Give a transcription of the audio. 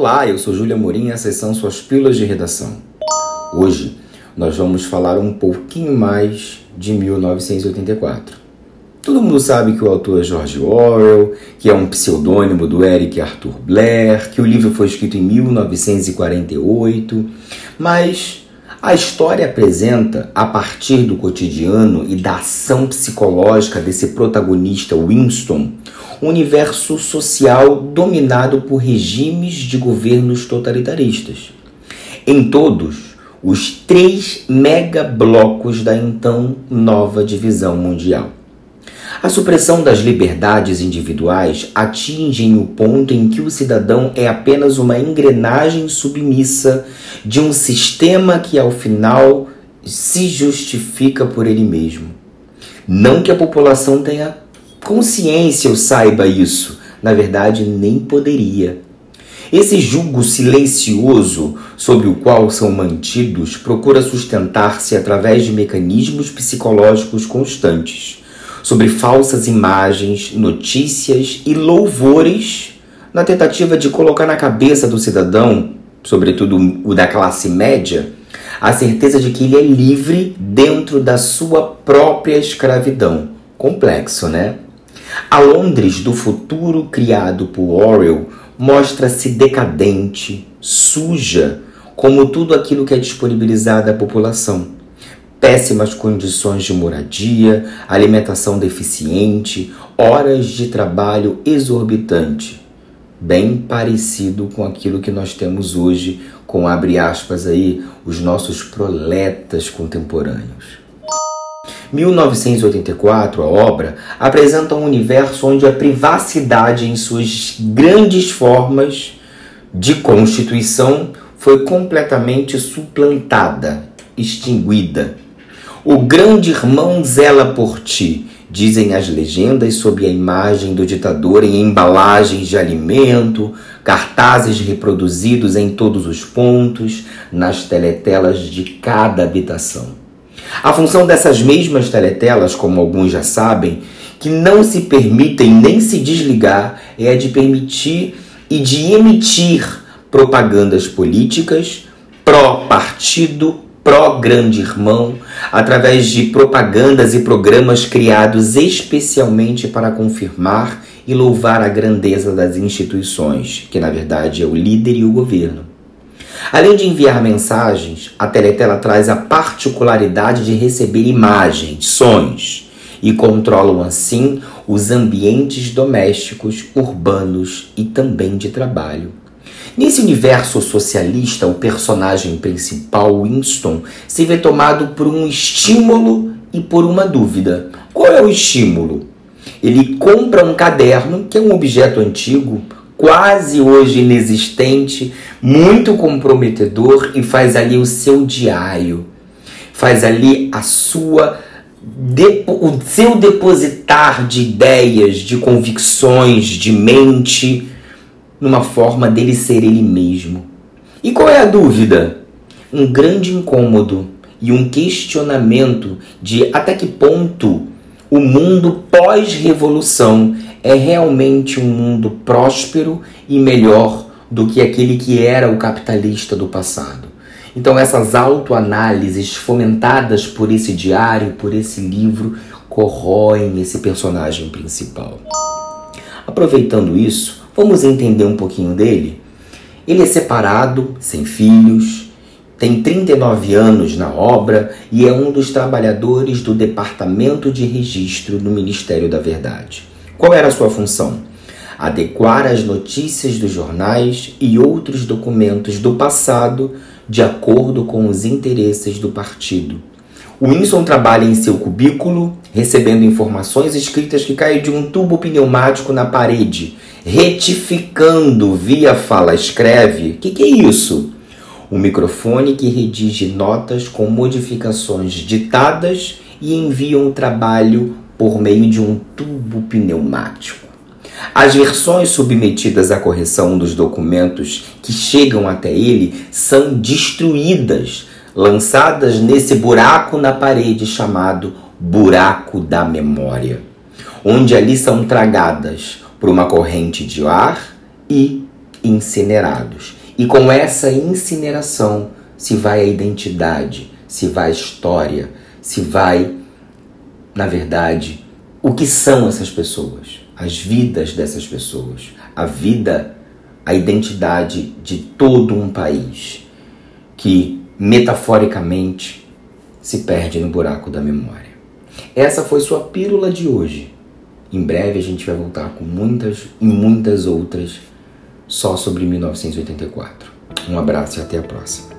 Olá, eu sou Júlia Morim e essas são suas pílulas de redação. Hoje nós vamos falar um pouquinho mais de 1984. Todo mundo sabe que o autor é George Orwell, que é um pseudônimo do Eric Arthur Blair, que o livro foi escrito em 1948, mas a história apresenta, a partir do cotidiano e da ação psicológica desse protagonista Winston, um universo social dominado por regimes de governos totalitaristas. Em todos, os três megablocos da então nova divisão mundial. A supressão das liberdades individuais atingem o ponto em que o cidadão é apenas uma engrenagem submissa de um sistema que, ao final, se justifica por ele mesmo. Não que a população tenha consciência ou saiba isso. Na verdade, nem poderia. Esse jugo silencioso sobre o qual são mantidos procura sustentar-se através de mecanismos psicológicos constantes, sobre falsas imagens, notícias e louvores, na tentativa de colocar na cabeça do cidadão, sobretudo o da classe média, a certeza de que ele é livre dentro da sua própria escravidão. Complexo, né? A Londres do futuro criado por Orwell mostra-se decadente, suja, como tudo aquilo que é disponibilizado à população. Péssimas condições de moradia, alimentação deficiente, horas de trabalho exorbitante. Bem parecido com aquilo que nós temos hoje, com abre aspas aí, os nossos proletas contemporâneos. 1984, a obra, apresenta um universo onde a privacidade, em suas grandes formas de constituição, foi completamente suplantada, extinguida. O grande irmão zela por ti, dizem as legendas sob a imagem do ditador em embalagens de alimento, cartazes reproduzidos em todos os pontos, nas teletelas de cada habitação. A função dessas mesmas teletelas, como alguns já sabem, que não se permitem nem se desligar, é a de permitir e de emitir propagandas políticas pró-partido, pró-grande irmão, através de propagandas e programas criados especialmente para confirmar e louvar a grandeza das instituições, que na verdade é o líder e o governo. Além de enviar mensagens, a Teletela traz a particularidade de receber imagens, sons e controlam assim os ambientes domésticos, urbanos e também de trabalho. Nesse universo socialista, o personagem principal, Winston, se vê tomado por um estímulo e por uma dúvida. Qual é o estímulo? Ele compra um caderno, que é um objeto antigo, quase hoje inexistente, muito comprometedor e faz ali o seu diário, faz ali a sua o seu depositar de ideias, de convicções, de mente, numa forma dele ser ele mesmo. E qual é a dúvida? Um grande incômodo e um questionamento de até que ponto o mundo pós-revolução é realmente um mundo próspero e melhor do que aquele que era o capitalista do passado. Então, essas autoanálises fomentadas por esse diário, por esse livro, corroem esse personagem principal. Aproveitando isso, vamos entender um pouquinho dele? Ele é separado, sem filhos, tem 39 anos na obra e é um dos trabalhadores do Departamento de Registro do Ministério da Verdade. Qual era a sua função? Adequar as notícias dos jornais e outros documentos do passado de acordo com os interesses do partido. Winston trabalha em seu cubículo, recebendo informações escritas que caem de um tubo pneumático na parede, retificando via fala escreve. O que, que é isso? Um microfone que redige notas com modificações ditadas e envia um trabalho por meio de um tubo pneumático. As versões submetidas à correção dos documentos que chegam até ele são destruídas, lançadas nesse buraco na parede chamado buraco da memória, onde ali são tragadas por uma corrente de ar e incinerados. E com essa incineração se vai a identidade, se vai a história, se vai, na verdade, o que são essas pessoas, as vidas dessas pessoas, a vida, a identidade de todo um país que metaforicamente se perde no buraco da memória. Essa foi sua pílula de hoje. Em breve a gente vai voltar com muitas e muitas outras só sobre 1984. Um abraço e até a próxima.